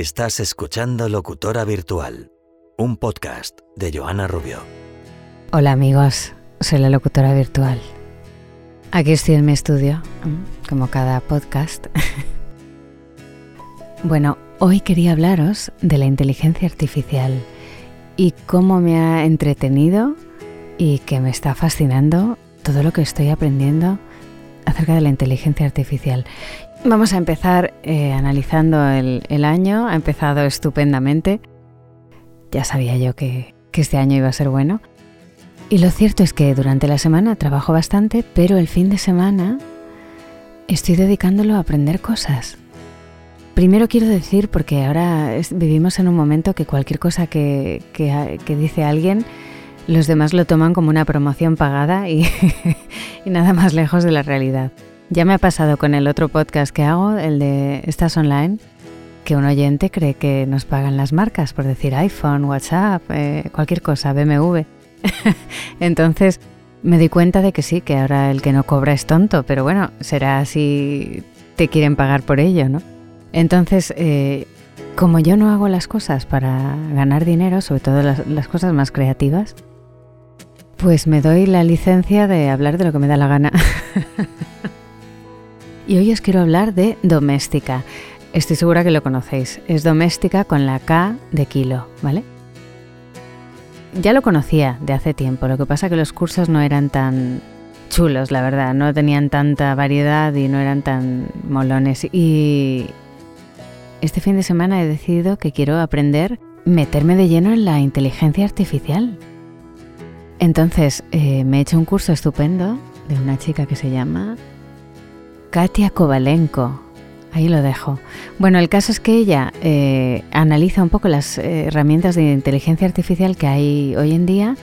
Estás escuchando Locutora Virtual, un podcast de Joana Rubio. Hola amigos, soy la locutora virtual. Aquí estoy en mi estudio, como cada podcast. bueno, hoy quería hablaros de la inteligencia artificial y cómo me ha entretenido y que me está fascinando todo lo que estoy aprendiendo acerca de la inteligencia artificial. Vamos a empezar eh, analizando el, año. Ha empezado estupendamente. Ya sabía yo que, que este año iba a ser bueno. Y lo cierto es que durante la semana trabajo bastante, pero el fin de semana estoy dedicándolo a aprender cosas. Primero quiero decir, porque ahora vivimos en un momento que cualquier cosa que, que dice alguien los demás lo toman como una promoción pagada y, nada más lejos de la realidad. Ya me ha pasado con el otro podcast que hago, el de Estás Online, que un oyente cree que nos pagan las marcas por decir iPhone, WhatsApp, eh, cualquier cosa, BMW. Entonces me di cuenta de que sí, que ahora el que no cobra es tonto, pero bueno, será si te quieren pagar por ello, ¿no? Entonces, eh, como yo no hago las cosas para ganar dinero, sobre todo las cosas más creativas, pues me doy la licencia de hablar de lo que me da la gana. y hoy os quiero hablar de doméstica. Estoy segura que lo conocéis. Es doméstica con la K de kilo, ¿vale? Ya lo conocía de hace tiempo, lo que pasa que los cursos no eran tan chulos, la verdad, no tenían tanta variedad y no eran tan molones. Y este fin de semana he decidido que quiero aprender, meterme de lleno en la inteligencia artificial. Entonces eh, me he hecho un curso estupendo de una chica que se llama Katia Kovalenko. Ahí lo dejo. Bueno, el caso es que ella eh, analiza un poco las eh, herramientas de inteligencia artificial que hay hoy en día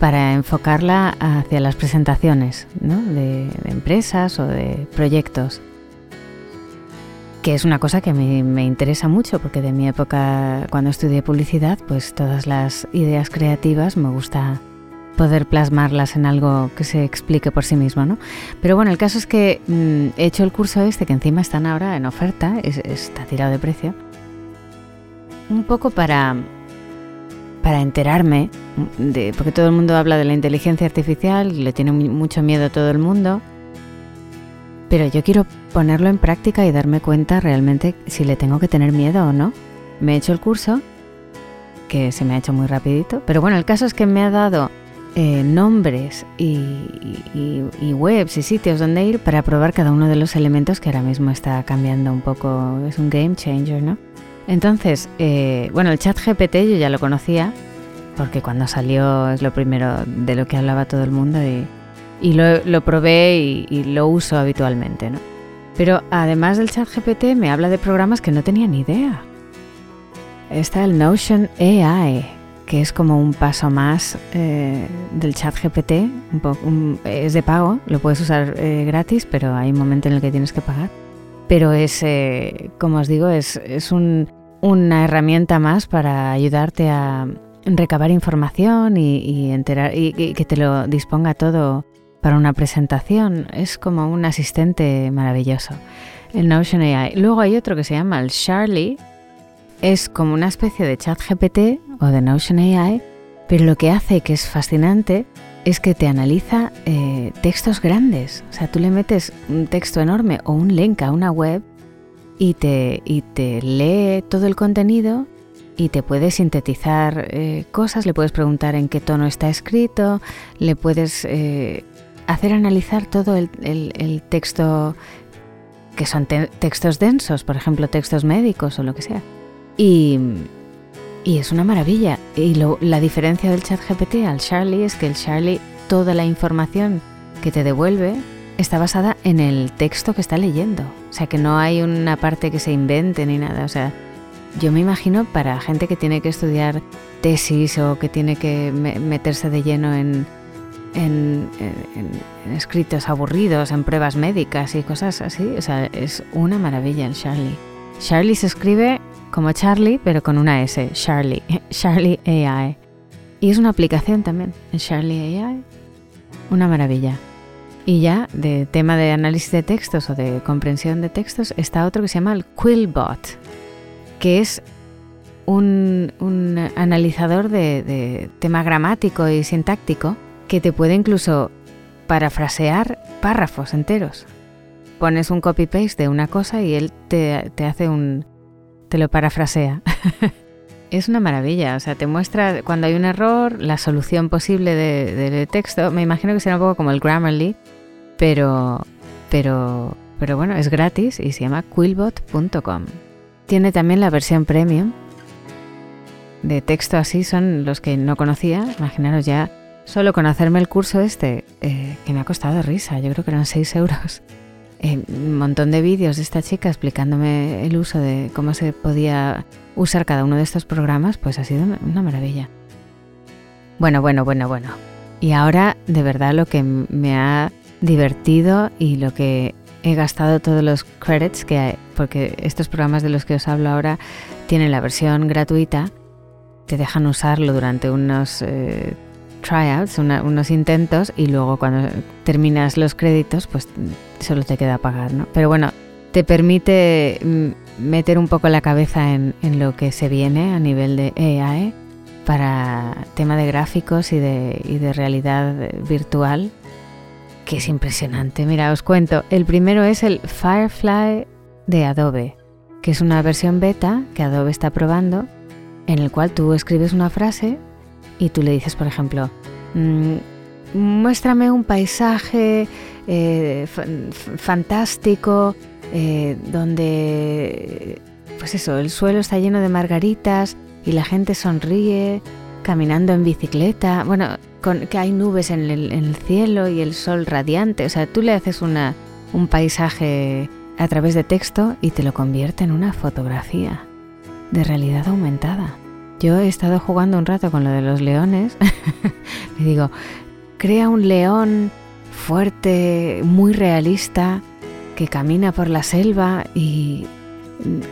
para enfocarla hacia las presentaciones de, empresas o de proyectos. Que es una cosa que me interesa mucho porque de mi época cuando estudié publicidad, pues todas las ideas creativas me gusta poder plasmarlas en algo que se explique por sí mismo, ¿no? Pero bueno, el caso es que mm, he hecho el curso este, que encima están ahora en oferta, está tirado de precio, un poco para, para enterarme, de, porque todo el mundo habla de la inteligencia artificial, y le tiene mucho miedo a todo el mundo, pero yo quiero ponerlo en práctica y darme cuenta realmente si le tengo que tener miedo o no. Me he hecho el curso, que se me ha hecho muy rapidito, pero bueno, el caso es que me ha dado eh, nombres y, webs y sitios donde ir para probar cada uno de los elementos que ahora mismo está cambiando un poco, es un game changer, ¿no? Entonces, eh, bueno, el chat GPT yo ya lo conocía, porque cuando salió es lo primero de lo que hablaba todo el mundo y, lo, probé y, lo uso habitualmente, ¿no? Pero además del chat GPT me habla de programas que no tenía ni idea. Está el Notion AI, que es como un paso más eh, del chat GPT. es de pago, lo puedes usar eh, gratis, pero hay un momento en el que tienes que pagar. Pero es, eh, como os digo, es, una herramienta más para ayudarte a recabar información y, enterar, y, que te lo disponga todo para una presentación. Es como un asistente maravilloso. El Notion AI. Luego hay otro que se llama el Charlie. Es como una especie de chat GPT o de Notion AI, pero lo que hace que es fascinante es que te analiza eh, textos grandes. O sea, tú le metes un texto enorme o un link a una web y te, y te lee todo el contenido y te puede sintetizar eh, cosas, le puedes preguntar en qué tono está escrito, le puedes eh, hacer analizar todo el, el, texto, que son textos densos, por ejemplo, textos médicos o lo que sea. Y, y es una maravilla. Y la diferencia del chat GPT al Charlie es que el Charlie, toda la información que te devuelve está basada en el texto que está leyendo. O sea, que no hay una parte que se invente ni nada. O sea, yo me imagino para gente que tiene que estudiar tesis o que tiene que meterse de lleno en, en, escritos aburridos, en pruebas médicas y cosas así. O sea, es una maravilla el Charlie. Charlie se escribe como Charlie, pero con una S, Charlie, Charlie AI. Y es una aplicación también, Charlie AI. Una maravilla. Y ya, de tema de análisis de textos o de comprensión de textos, está otro que se llama el Quillbot, que es un, analizador de, tema gramático y sintáctico que te puede incluso parafrasear párrafos enteros. Pones un copy-paste de una cosa y él te, hace un... te lo parafrasea. es una maravilla, o sea, te muestra cuando hay un error, la solución posible del texto. Me imagino que será un poco como el Grammarly, pero, pero, pero bueno, es gratis y se llama quillbot.com. Tiene también la versión premium. De texto así son los que no conocía. Imaginaros ya, solo con hacerme el curso este, eh, que me ha costado risa, yo creo que eran 6 euros. Eh, un montón de vídeos de esta chica explicándome el uso de cómo se podía usar cada uno de estos programas, pues ha sido una maravilla. Bueno, bueno, bueno, bueno. Y ahora, de verdad, lo que me ha divertido y lo que he gastado todos los credits que hay, porque estos programas de los que os hablo ahora tienen la versión gratuita, te dejan usarlo durante unos eh, tryouts, unos intentos y luego cuando terminas los créditos pues solo te queda pagar, ¿no? Pero bueno, te permite mm, meter un poco la cabeza en, en lo que se viene a nivel de AI para tema de gráficos y de, y de realidad virtual que es impresionante. Mira, os cuento. El primero es el Firefly de Adobe, que es una versión beta que Adobe está probando, en el cual tú escribes una frase y tú le dices, por ejemplo, mm, muéstrame un paisaje eh, fantástico eh, donde, pues eso, el suelo está lleno de margaritas y la gente sonríe caminando en bicicleta. Bueno, que hay nubes en el, cielo y el sol radiante. O sea, tú le haces una, un paisaje a través de texto y te lo convierte en una fotografía de realidad aumentada. Yo he estado jugando un rato con lo de los leones. Le digo, crea un león fuerte, muy realista, que camina por la selva y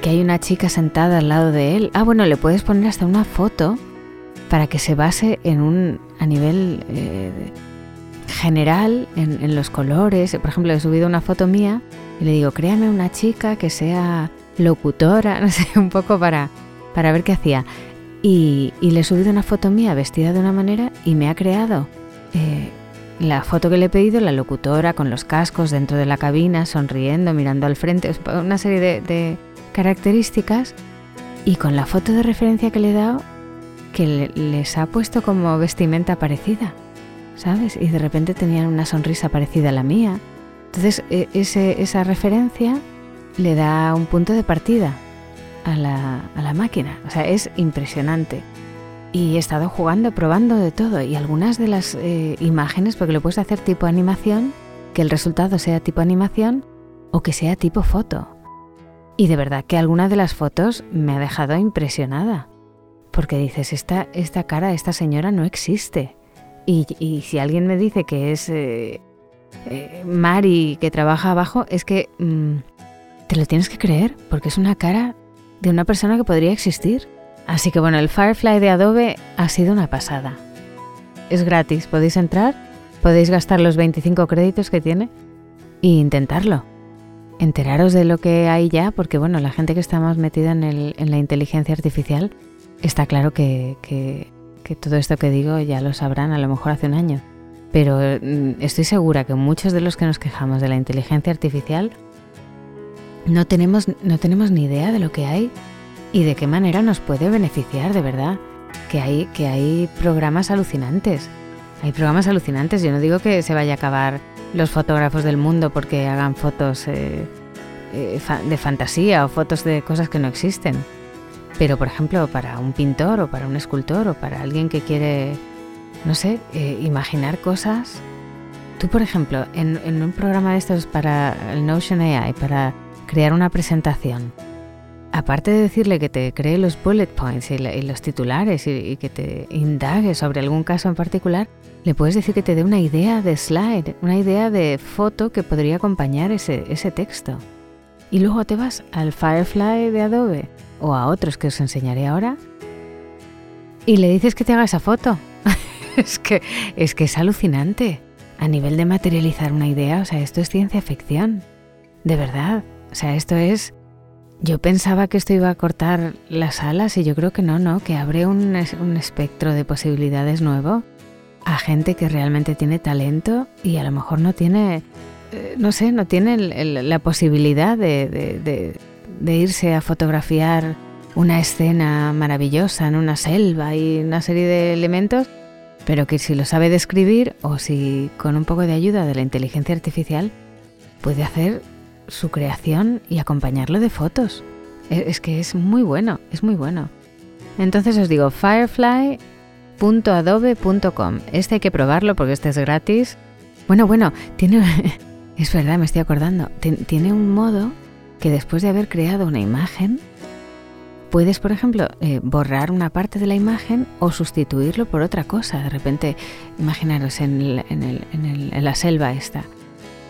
que hay una chica sentada al lado de él. Ah, bueno, le puedes poner hasta una foto para que se base en un a nivel eh, general en, los colores. Por ejemplo, he subido una foto mía y le digo, créame una chica que sea locutora, no sé, un poco para, para ver qué hacía. Y, le he subido una foto mía vestida de una manera y me ha creado eh, la foto que le he pedido, la locutora con los cascos dentro de la cabina, sonriendo, mirando al frente, una serie de, características. Y con la foto de referencia que le he dado, que les ha puesto como vestimenta parecida, ¿sabes? Y de repente tenían una sonrisa parecida a la mía. Entonces e, esa referencia le da un punto de partida a la, máquina. O sea, es impresionante. Y he estado jugando, probando de todo. Y algunas de las eh, imágenes, porque lo puedes hacer tipo animación, que el resultado sea tipo animación o que sea tipo foto. Y de verdad que alguna de las fotos me ha dejado impresionada porque dices, esta, esta cara, esta señora no existe. Y, si alguien me dice que es eh, eh, Mari que trabaja abajo, es que mm, te lo tienes que creer, porque es una cara de una persona que podría existir. Así que bueno, el Firefly de Adobe ha sido una pasada. Es gratis, podéis entrar, podéis gastar los 25 créditos que tiene e intentarlo. Enteraros de lo que hay ya, porque bueno, la gente que está más metida en, la inteligencia artificial Está claro que, todo esto que digo ya lo sabrán a lo mejor hace un año, pero mm, estoy segura que muchos de los que nos quejamos de la inteligencia artificial no tenemos, no tenemos ni idea de lo que hay y de qué manera nos puede beneficiar de verdad. Que hay, que hay programas alucinantes. Hay programas alucinantes. Yo no digo que se vaya a acabar los fotógrafos del mundo porque hagan fotos eh, eh, de fantasía o fotos de cosas que no existen. Pero, por ejemplo, para un pintor o para un escultor o para alguien que quiere, no sé, eh, imaginar cosas. Tú, por ejemplo, en, un programa de estos para el Notion AI, para crear una presentación, aparte de decirle que te cree los bullet points y, los titulares y, que te indague sobre algún caso en particular, le puedes decir que te dé una idea de slide, una idea de foto que podría acompañar ese, ese texto. Y luego te vas al Firefly de Adobe o a otros que os enseñaré ahora y le dices que te haga esa foto. es, que, es que es alucinante. A nivel de materializar una idea, o sea, esto es ciencia ficción. De verdad. O sea, esto es yo pensaba que esto iba a cortar las alas y yo creo que no, no, que abre un, un espectro de posibilidades nuevo a gente que realmente tiene talento y a lo mejor no tiene, eh, no sé, no tiene la posibilidad de, de, irse a fotografiar una escena maravillosa en una selva y una serie de elementos, pero que si lo sabe describir o si con un poco de ayuda de la inteligencia artificial puede hacer su creación y acompañarlo de fotos. E, es que es muy bueno, es muy bueno. Entonces os digo, firefly.adobe.com. Este hay que probarlo porque este es gratis. Bueno, bueno, tiene... Es verdad, me estoy acordando. Tiene un modo que después de haber creado una imagen, puedes, por ejemplo, eh, borrar una parte de la imagen o sustituirlo por otra cosa. De repente, imaginaros en, en la selva esta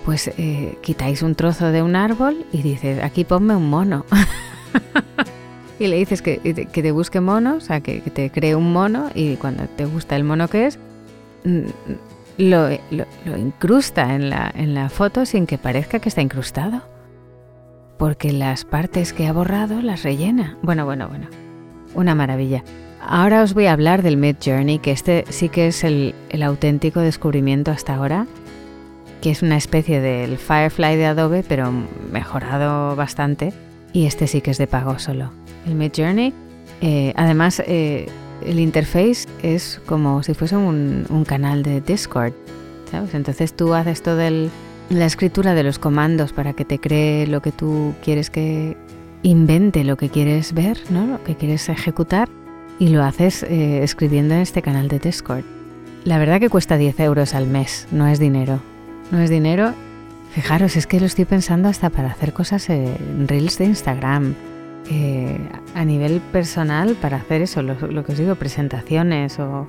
pues eh, quitáis un trozo de un árbol y dices, aquí ponme un mono. y le dices que, te busque monos, o sea, que, te cree un mono y cuando te gusta el mono que es, mm, lo, incrusta en la, en la foto sin que parezca que está incrustado. Porque las partes que ha borrado las rellena. Bueno, bueno, bueno. Una maravilla. Ahora os voy a hablar del Mid Journey, que este sí que es el auténtico descubrimiento hasta ahora que es una especie del Firefly de Adobe, pero mejorado bastante. Y este sí que es de pago solo. El Mid Journey, eh, además, eh, el interface es como si fuese un, canal de Discord. ¿sabes? Entonces tú haces toda la escritura de los comandos para que te cree lo que tú quieres que invente, lo que quieres ver, ¿no? lo que quieres ejecutar, y lo haces eh, escribiendo en este canal de Discord. La verdad que cuesta 10 euros al mes, no es dinero no es dinero. Fijaros, es que lo estoy pensando hasta para hacer cosas en reels de Instagram. a nivel personal, para hacer eso, lo, que os digo, presentaciones o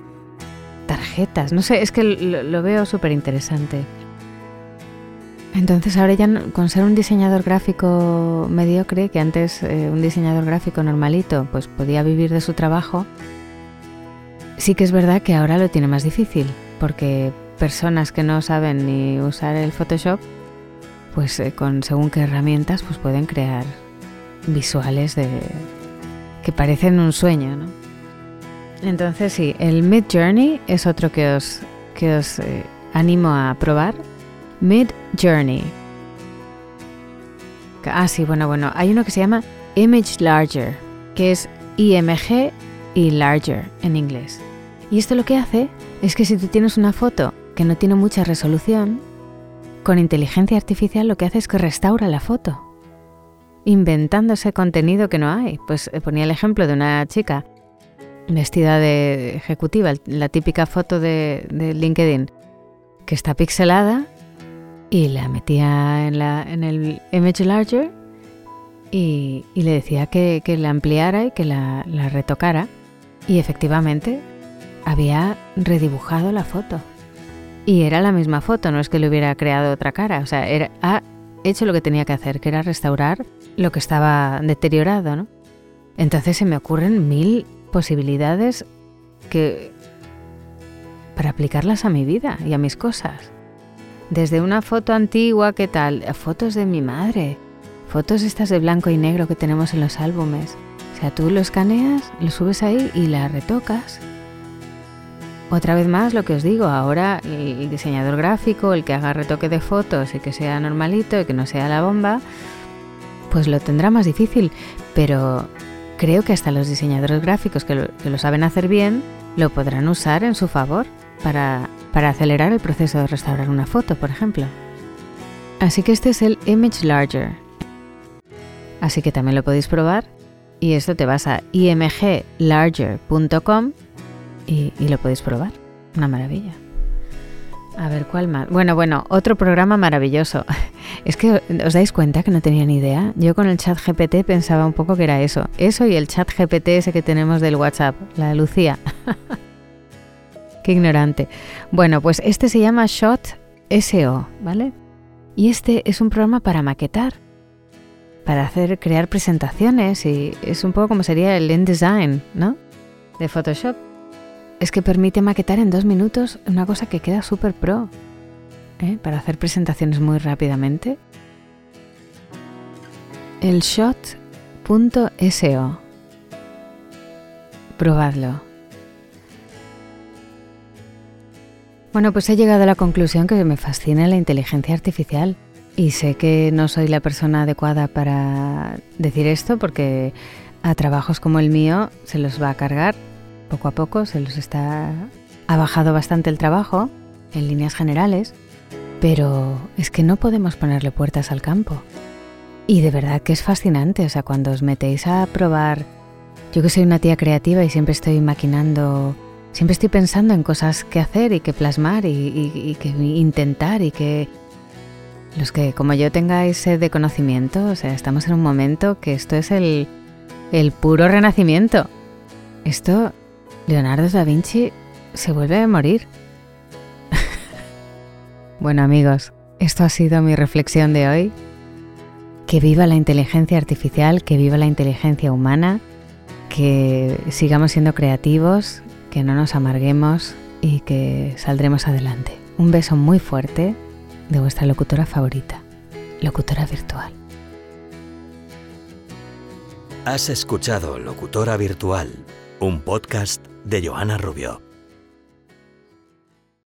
tarjetas. No sé, es que lo, veo súper interesante. Entonces ahora ya con ser un diseñador gráfico mediocre, que antes eh, un diseñador gráfico normalito pues podía vivir de su trabajo, sí que es verdad que ahora lo tiene más difícil, porque personas que no saben ni usar el Photoshop, pues eh, con según qué herramientas pues pueden crear visuales de que parecen un sueño, ¿no? Entonces sí, el Mid Journey es otro que os que os eh, animo a probar. Mid Journey. Ah, sí, bueno, bueno, hay uno que se llama Image Larger, que es IMG y Larger en inglés. Y esto lo que hace es que si tú tienes una foto que no tiene mucha resolución, con inteligencia artificial lo que hace es que restaura la foto, inventándose contenido que no hay. Pues eh, ponía el ejemplo de una chica vestida de ejecutiva, la típica foto de, LinkedIn, que está pixelada y la metía en, el Image Larger y, le decía que, la ampliara y que la retocara. Y efectivamente había redibujado la foto. Y era la misma foto, no es que le hubiera creado otra cara, o sea, era, ha hecho lo que tenía que hacer, que era restaurar lo que estaba deteriorado, ¿no? Entonces se me ocurren mil posibilidades que para aplicarlas a mi vida y a mis cosas. Desde una foto antigua, ¿qué tal? Fotos de mi madre, fotos estas de blanco y negro que tenemos en los álbumes. O sea, tú lo escaneas, lo subes ahí y la retocas otra vez más lo que os digo, ahora el diseñador gráfico, el que haga retoque de fotos y que sea normalito y que no sea la bomba, pues lo tendrá más difícil, pero creo que hasta los diseñadores gráficos que lo, saben hacer bien lo podrán usar en su favor para, para acelerar el proceso de restaurar una foto, por ejemplo. Así que este es el Image Larger. Así que también lo podéis probar y esto te vas a imglarger.com y, lo podéis probar. Una maravilla. A ver, ¿cuál más? Bueno, bueno, otro programa maravilloso. Es que os dais cuenta que no tenía ni idea. Yo con el chat GPT pensaba un poco que era eso. Eso y el chat GPT ese que tenemos del WhatsApp, la de Lucía. Qué ignorante. Bueno, pues este se llama Shot SO, ¿vale? Y este es un programa para maquetar, para hacer, crear presentaciones y es un poco como sería el InDesign, ¿no? De Photoshop es que permite maquetar en dos minutos una cosa que queda súper pro. ¿eh? Para hacer presentaciones muy rápidamente. El shot www.locutoravirtual.so. Probadlo. Bueno, pues he llegado a la conclusión que me fascina la inteligencia artificial y sé que no soy la persona adecuada para decir esto porque a trabajos como el mío se los va a cargar poco a poco, se los está ha bajado bastante el trabajo en líneas generales, pero es que no podemos ponerle puertas al campo. Y de verdad que es fascinante, o sea, cuando os metéis a probar, yo que soy una tía creativa y siempre estoy maquinando, siempre estoy pensando en cosas que hacer y que plasmar y, que intentar y que los que como yo tengáis sed de conocimiento, o sea, estamos en un momento que esto es el, el puro renacimiento. Esto, Leonardo da Vinci se vuelve a morir. bueno amigos, esto ha sido mi reflexión de hoy. Que viva la inteligencia artificial, que viva la inteligencia humana, que sigamos siendo creativos, que no nos amarguemos y que saldremos adelante. Un beso muy fuerte de vuestra locutora favorita, locutora virtual. Has escuchado Locutora Virtual, un podcast de Joana Rubio.